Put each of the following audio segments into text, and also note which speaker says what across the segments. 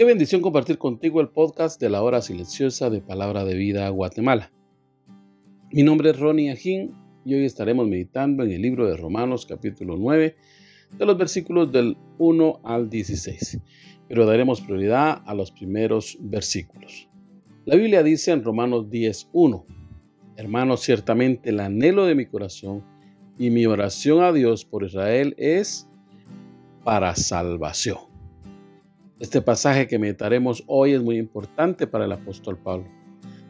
Speaker 1: Qué bendición compartir contigo el podcast de la hora silenciosa de Palabra de Vida Guatemala. Mi nombre es Ronnie Ajín y hoy estaremos meditando en el libro de Romanos capítulo 9 de los versículos del 1 al 16, pero daremos prioridad a los primeros versículos. La Biblia dice en Romanos 10.1, Hermanos, ciertamente el anhelo de mi corazón y mi oración a Dios por Israel es para salvación. Este pasaje que meditaremos hoy es muy importante para el apóstol Pablo.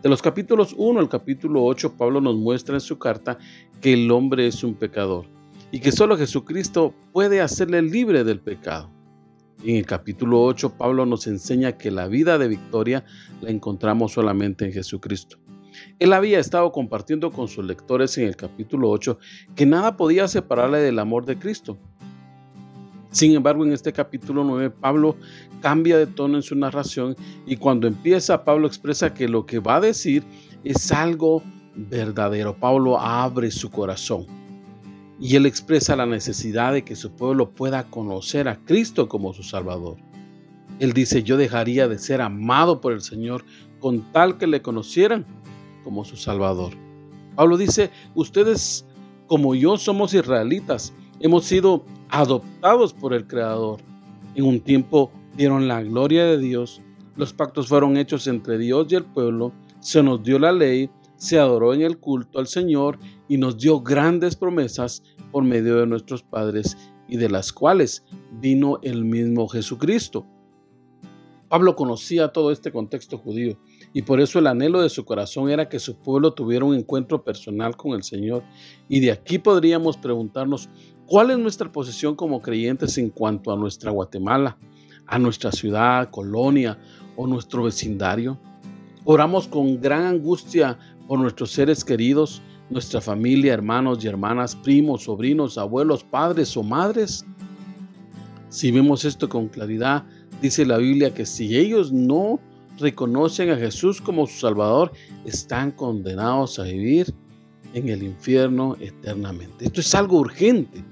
Speaker 1: De los capítulos 1 al capítulo 8, Pablo nos muestra en su carta que el hombre es un pecador y que solo Jesucristo puede hacerle libre del pecado. En el capítulo 8, Pablo nos enseña que la vida de victoria la encontramos solamente en Jesucristo. Él había estado compartiendo con sus lectores en el capítulo 8 que nada podía separarle del amor de Cristo. Sin embargo, en este capítulo 9, Pablo cambia de tono en su narración y cuando empieza, Pablo expresa que lo que va a decir es algo verdadero. Pablo abre su corazón y él expresa la necesidad de que su pueblo pueda conocer a Cristo como su Salvador. Él dice, yo dejaría de ser amado por el Señor con tal que le conocieran como su Salvador. Pablo dice, ustedes como yo somos israelitas, hemos sido adoptados por el Creador. En un tiempo dieron la gloria de Dios, los pactos fueron hechos entre Dios y el pueblo, se nos dio la ley, se adoró en el culto al Señor y nos dio grandes promesas por medio de nuestros padres y de las cuales vino el mismo Jesucristo. Pablo conocía todo este contexto judío y por eso el anhelo de su corazón era que su pueblo tuviera un encuentro personal con el Señor. Y de aquí podríamos preguntarnos, ¿cuál es nuestra posición como creyentes en cuanto a nuestra Guatemala, a nuestra ciudad, colonia o nuestro vecindario? Oramos con gran angustia por nuestros seres queridos, nuestra familia, hermanos y hermanas, primos, sobrinos, abuelos, padres o madres. Si vemos esto con claridad, dice la Biblia que si ellos no reconocen a Jesús como su Salvador, están condenados a vivir en el infierno eternamente. Esto es algo urgente.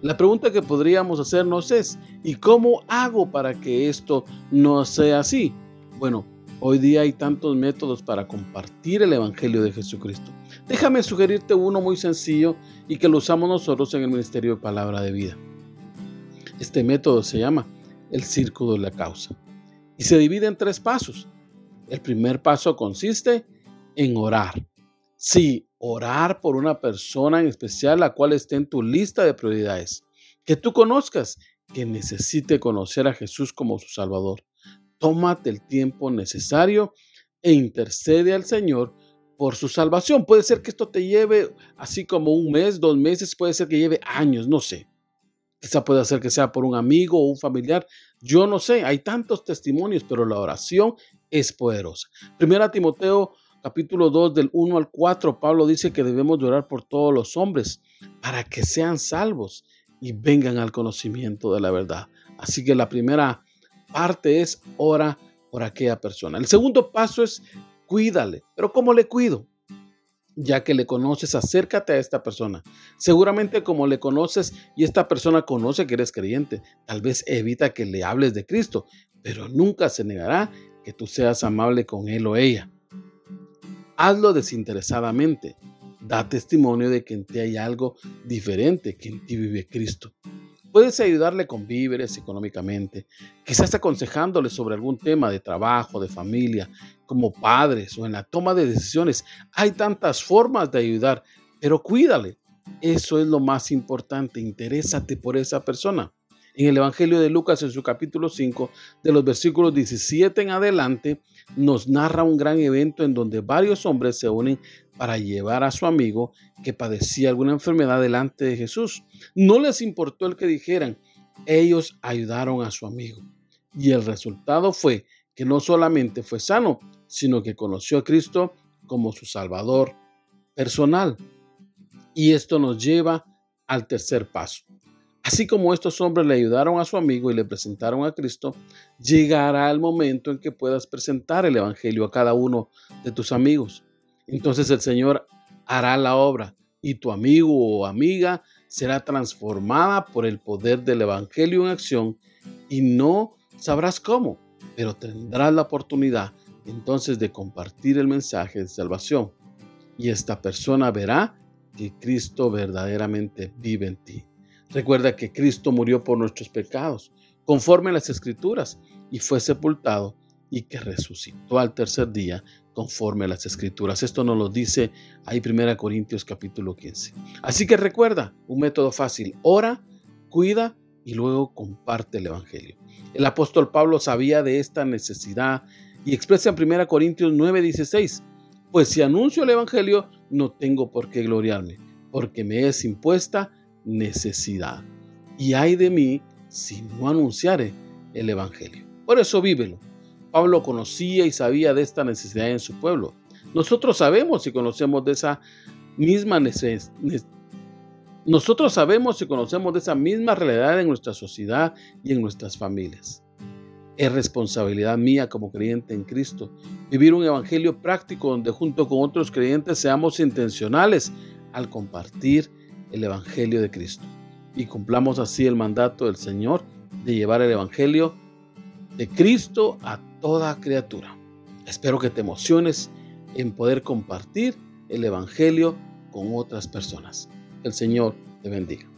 Speaker 1: La pregunta que podríamos hacernos es, ¿y cómo hago para que esto no sea así? Bueno, hoy día hay tantos métodos para compartir el Evangelio de Jesucristo. Déjame sugerirte uno muy sencillo y que lo usamos nosotros en el Ministerio de Palabra de Vida. Este método se llama el círculo de la causa y se divide en tres pasos. El primer paso consiste en orar. Sí, orar por una persona en especial la cual esté en tu lista de prioridades. Que tú conozcas, que necesite conocer a Jesús como su Salvador. Tómate el tiempo necesario e intercede al Señor por su salvación. Puede ser que esto te lleve así como un mes, dos meses, puede ser que lleve años, no sé. Quizá puede ser que sea por un amigo o un familiar. Yo no sé, hay tantos testimonios, pero la oración es poderosa. Primera Timoteo capítulo 2 del 1 al 4, Pablo dice que debemos orar por todos los hombres para que sean salvos y vengan al conocimiento de la verdad. Así que la primera parte es ora por aquella persona. El segundo paso es cuídale. Pero ¿cómo le cuido? ya que le conoces, acércate a esta persona. Seguramente como le conoces y esta persona conoce que eres creyente, tal vez evita que le hables de Cristo, pero nunca se negará que tú seas amable con él o ella. Hazlo desinteresadamente. Da testimonio de que en ti hay algo diferente, que en ti vive Cristo. Puedes ayudarle con víveres económicamente, quizás aconsejándole sobre algún tema de trabajo, de familia, como padres o en la toma de decisiones. Hay tantas formas de ayudar, pero cuídale. Eso es lo más importante. Interésate por esa persona. En el Evangelio de Lucas, en su capítulo 5, de los versículos 17 en adelante, nos narra un gran evento en donde varios hombres se unen para llevar a su amigo que padecía alguna enfermedad delante de Jesús. No les importó el que dijeran, ellos ayudaron a su amigo. Y el resultado fue que no solamente fue sano, sino que conoció a Cristo como su Salvador personal. Y esto nos lleva al tercer paso. Así como estos hombres le ayudaron a su amigo y le presentaron a Cristo, llegará el momento en que puedas presentar el Evangelio a cada uno de tus amigos. Entonces el Señor hará la obra y tu amigo o amiga será transformada por el poder del Evangelio en acción y no sabrás cómo, pero tendrás la oportunidad entonces de compartir el mensaje de salvación y esta persona verá que Cristo verdaderamente vive en ti. Recuerda que Cristo murió por nuestros pecados, conforme a las Escrituras, y fue sepultado y que resucitó al tercer día, conforme a las Escrituras. Esto nos lo dice ahí 1 Corintios capítulo 15. Así que recuerda, un método fácil, ora, cuida y luego comparte el Evangelio. El apóstol Pablo sabía de esta necesidad y expresa en 1 Corintios 9:16, pues si anuncio el Evangelio, no tengo por qué gloriarme, porque me es impuesta necesidad. Y hay de mí si no anunciare el Evangelio. Por eso vívelo. Pablo conocía y sabía de esta necesidad en su pueblo. Nosotros sabemos y conocemos de esa misma necesidad. Nosotros sabemos y conocemos de esa misma realidad en nuestra sociedad y en nuestras familias. Es responsabilidad mía como creyente en Cristo vivir un evangelio práctico donde junto con otros creyentes seamos intencionales al compartir el evangelio de Cristo y cumplamos así el mandato del Señor de llevar el evangelio de Cristo a toda criatura. Espero que te emociones en poder compartir el evangelio con otras personas. El Señor te bendiga.